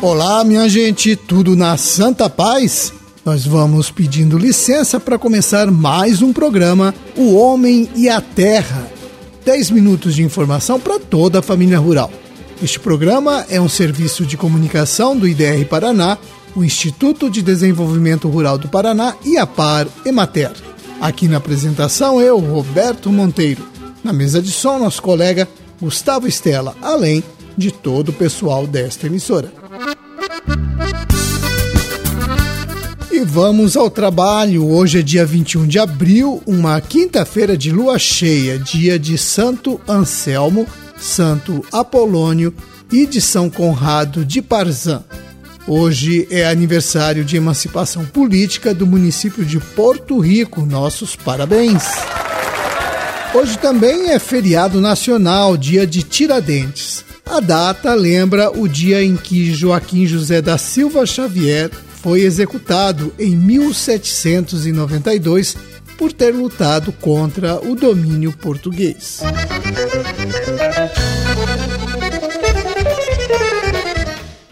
Olá, minha gente, tudo na Santa Paz? Nós vamos pedindo licença para começar mais um programa O Homem e a Terra. 10 minutos de informação para toda a família rural. Este programa é um serviço de comunicação do IDR Paraná, o Instituto de Desenvolvimento Rural do Paraná e a Par Emater. Aqui na apresentação eu, Roberto Monteiro. Na mesa de som, nosso colega Gustavo Estela, além de todo o pessoal desta emissora. E vamos ao trabalho. Hoje é dia 21 de abril, uma quinta-feira de lua cheia, dia de Santo Anselmo, Santo Apolônio e de São Conrado de Parzan. Hoje é aniversário de emancipação política do município de Porto Rico. Nossos parabéns! Hoje também é feriado nacional, dia de Tiradentes. A data lembra o dia em que Joaquim José da Silva Xavier foi executado em 1792 por ter lutado contra o domínio português.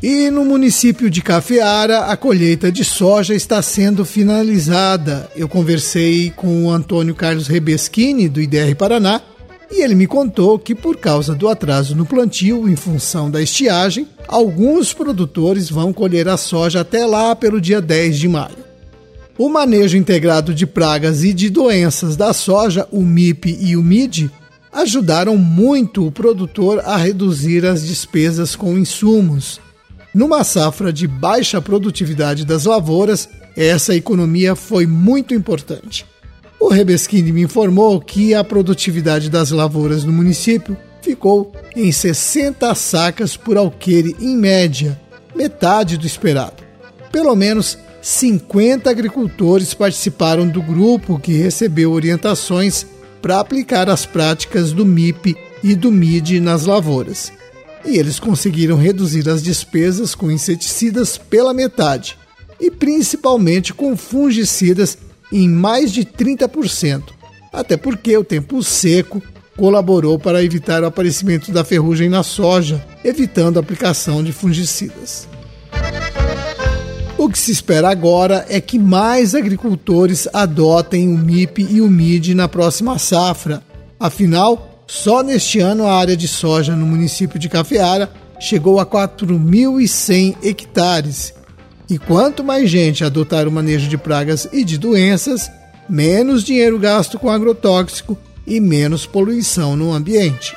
E no município de Cafeara, a colheita de soja está sendo finalizada. Eu conversei com o Antônio Carlos Rebeschini, do IDR Paraná, e ele me contou que, por causa do atraso no plantio, em função da estiagem, alguns produtores vão colher a soja até lá pelo dia 10 de maio. O manejo integrado de pragas e de doenças da soja, o MIP e o MID, ajudaram muito o produtor a reduzir as despesas com insumos. Numa safra de baixa produtividade das lavouras, essa economia foi muito importante. O Rebeschini me informou que a produtividade das lavouras no município ficou em 60 sacas por alqueire em média, metade do esperado. Pelo menos 50 agricultores participaram do grupo que recebeu orientações para aplicar as práticas do MIP e do MID nas lavouras. E eles conseguiram reduzir as despesas com inseticidas pela metade e principalmente com fungicidas em mais de 30%, até porque o tempo seco colaborou para evitar o aparecimento da ferrugem na soja, evitando a aplicação de fungicidas. O que se espera agora é que mais agricultores adotem o MIP e o MID na próxima safra. Afinal, só neste ano a área de soja no município de Cafeara chegou a 4.100 hectares e quanto mais gente adotar o manejo de pragas e de doenças, menos dinheiro gasto com agrotóxico e menos poluição no ambiente.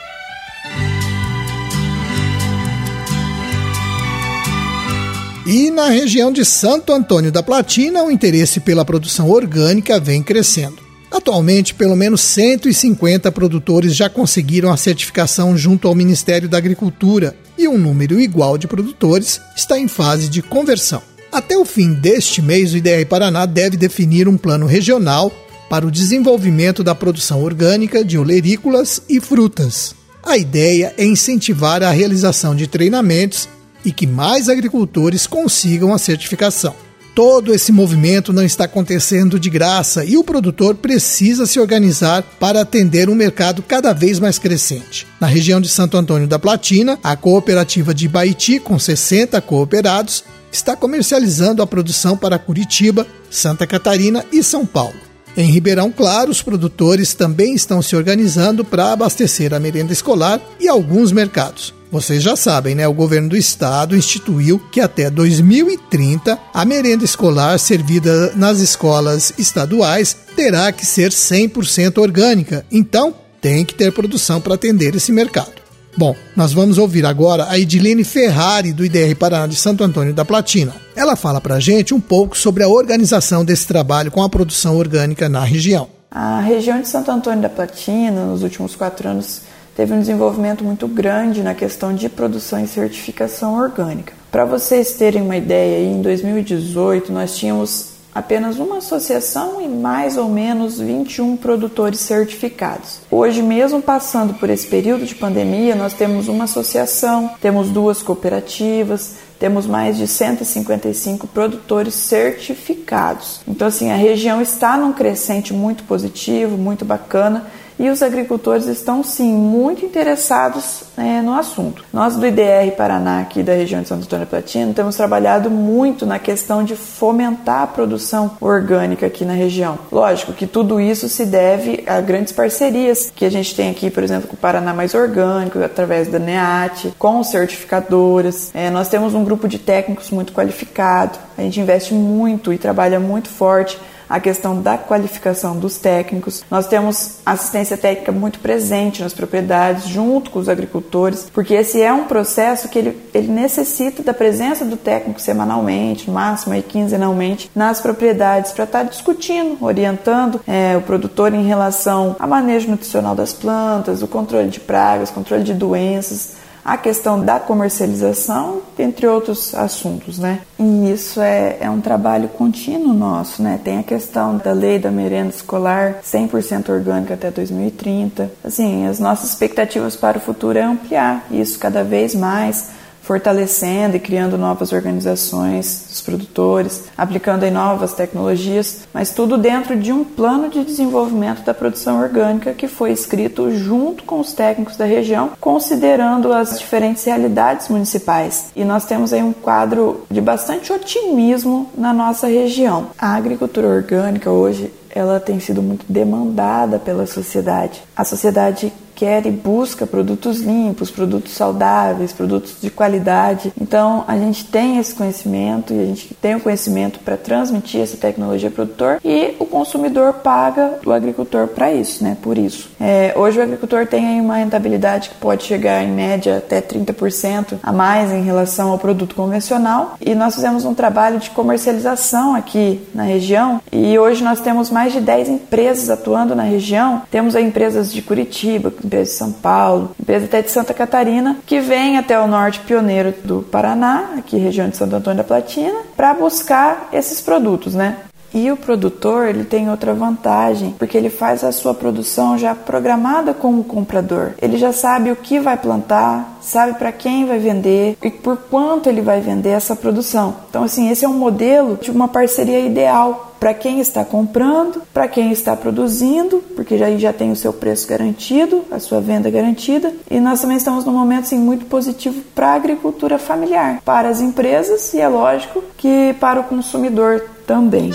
E na região de Santo Antônio da Platina, o interesse pela produção orgânica vem crescendo. Atualmente, pelo menos 150 produtores já conseguiram a certificação junto ao Ministério da Agricultura e um número igual de produtores está em fase de conversão. Até o fim deste mês, o IDR Paraná deve definir um plano regional para o desenvolvimento da produção orgânica de olerícolas e frutas. A ideia é incentivar a realização de treinamentos e que mais agricultores consigam a certificação. Todo esse movimento não está acontecendo de graça e o produtor precisa se organizar para atender um mercado cada vez mais crescente. Na região de Santo Antônio da Platina, a cooperativa de Baiti, com 60 cooperados, está comercializando a produção para Curitiba, Santa Catarina e São Paulo. Em Ribeirão Claro, os produtores também estão se organizando para abastecer a merenda escolar e alguns mercados. Vocês já sabem, né? O governo do estado instituiu que até 2030 a merenda escolar servida nas escolas estaduais terá que ser 100% orgânica. Então, tem que ter produção para atender esse mercado. Bom, nós vamos ouvir agora a Edilene Ferrari, do IDR Paraná de Santo Antônio da Platina. Ela fala para a gente um pouco sobre a organização desse trabalho com a produção orgânica na região. A região de Santo Antônio da Platina, nos últimos quatro anos, teve um desenvolvimento muito grande na questão de produção e certificação orgânica. Para vocês terem uma ideia, em 2018 nós tínhamos apenas uma associação e mais ou menos 21 produtores certificados. Hoje, mesmo passando por esse período de pandemia, nós temos uma associação, temos duas cooperativas, temos mais de 155 produtores certificados. Então, assim, a região está num crescente muito positivo, muito bacana e os agricultores estão sim muito interessados é, no assunto. Nós do IDR Paraná, aqui da região de Santo Antônio Platino, temos trabalhado muito na questão de fomentar a produção orgânica aqui na região. Lógico que tudo isso se deve a grandes parcerias que a gente tem aqui, por exemplo, com o Paraná Mais Orgânico, através da NEAT, com certificadoras. É, nós temos um grupo de técnicos muito qualificado, a gente investe muito e trabalha muito forte a questão da qualificação dos técnicos. Nós temos assistência técnica muito presente nas propriedades, junto com os agricultores, porque esse é um processo que ele, ele necessita da presença do técnico semanalmente, no máximo aí quinzenalmente, nas propriedades, para estar discutindo, orientando é, o produtor em relação ao manejo nutricional das plantas, o controle de pragas, controle de doenças, a questão da comercialização, entre outros assuntos, né? E isso é, é um trabalho contínuo nosso, né? Tem a questão da lei da merenda escolar 100% orgânica até 2030. Assim, as nossas expectativas para o futuro é ampliar isso cada vez mais fortalecendo e criando novas organizações dos produtores, aplicando em novas tecnologias, mas tudo dentro de um plano de desenvolvimento da produção orgânica que foi escrito junto com os técnicos da região, considerando as diferentes realidades municipais. E nós temos aí um quadro de bastante otimismo na nossa região. A agricultura orgânica hoje ela tem sido muito demandada pela sociedade. A sociedade quer e busca produtos limpos, produtos saudáveis, produtos de qualidade. Então a gente tem esse conhecimento e a gente tem o conhecimento para transmitir essa tecnologia ao produtor e o consumidor paga o agricultor para isso, né? Por isso. É, hoje o agricultor tem uma rentabilidade que pode chegar em média até 30% a mais em relação ao produto convencional e nós fizemos um trabalho de comercialização aqui na região e hoje nós temos mais de 10 empresas atuando na região. Temos empresas de Curitiba, empresa de São Paulo, empresa até de Santa Catarina, que vem até o norte pioneiro do Paraná, aqui região de Santo Antônio da Platina, para buscar esses produtos, né? E o produtor ele tem outra vantagem, porque ele faz a sua produção já programada com o comprador. Ele já sabe o que vai plantar, sabe para quem vai vender e por quanto ele vai vender essa produção. Então, assim, esse é um modelo de uma parceria ideal para quem está comprando, para quem está produzindo, porque aí já tem o seu preço garantido, a sua venda garantida. E nós também estamos num momento assim, muito positivo para a agricultura familiar, para as empresas e é lógico que para o consumidor também.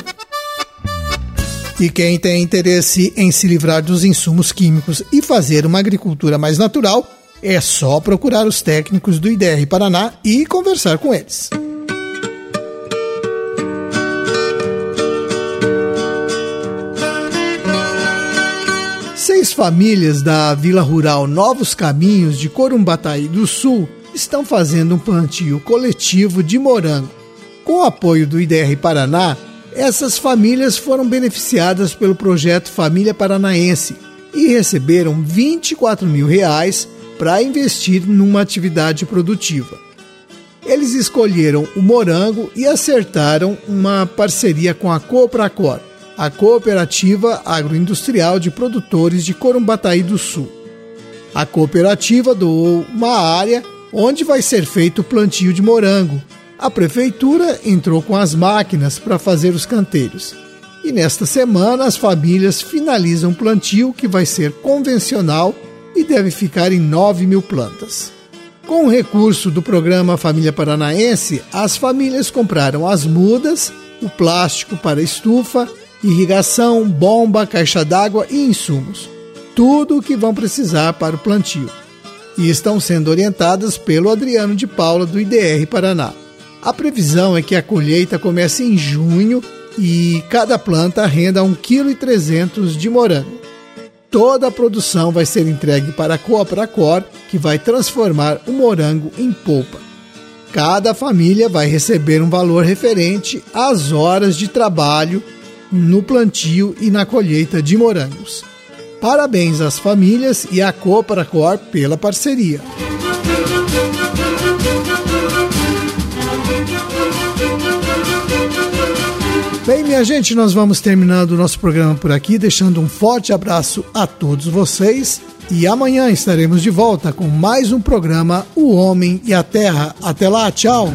E quem tem interesse em se livrar dos insumos químicos e fazer uma agricultura mais natural, é só procurar os técnicos do IDR Paraná e conversar com eles. Famílias da Vila Rural Novos Caminhos de Corumbataí do Sul estão fazendo um plantio coletivo de morango. Com o apoio do IDR Paraná, essas famílias foram beneficiadas pelo projeto Família Paranaense e receberam 24 mil reais para investir numa atividade produtiva. Eles escolheram o morango e acertaram uma parceria com a Copracor a Cooperativa Agroindustrial de Produtores de Corumbataí do Sul. A cooperativa doou uma área onde vai ser feito o plantio de morango. A prefeitura entrou com as máquinas para fazer os canteiros. E nesta semana as famílias finalizam o plantio que vai ser convencional e deve ficar em 9 mil plantas. Com o recurso do programa Família Paranaense, as famílias compraram as mudas, o plástico para estufa, irrigação, bomba, caixa d'água e insumos. Tudo o que vão precisar para o plantio. E estão sendo orientadas pelo Adriano de Paula do IDR Paraná. A previsão é que a colheita comece em junho e cada planta renda 1,3 kg de morango. Toda a produção vai ser entregue para a Coopracor, que vai transformar o morango em polpa. Cada família vai receber um valor referente às horas de trabalho no plantio e na colheita de morangos. Parabéns às famílias e à Copracor pela parceria. Bem, minha gente, nós vamos terminando o nosso programa por aqui, deixando um forte abraço a todos vocês. E amanhã estaremos de volta com mais um programa O Homem e a Terra. Até lá, tchau!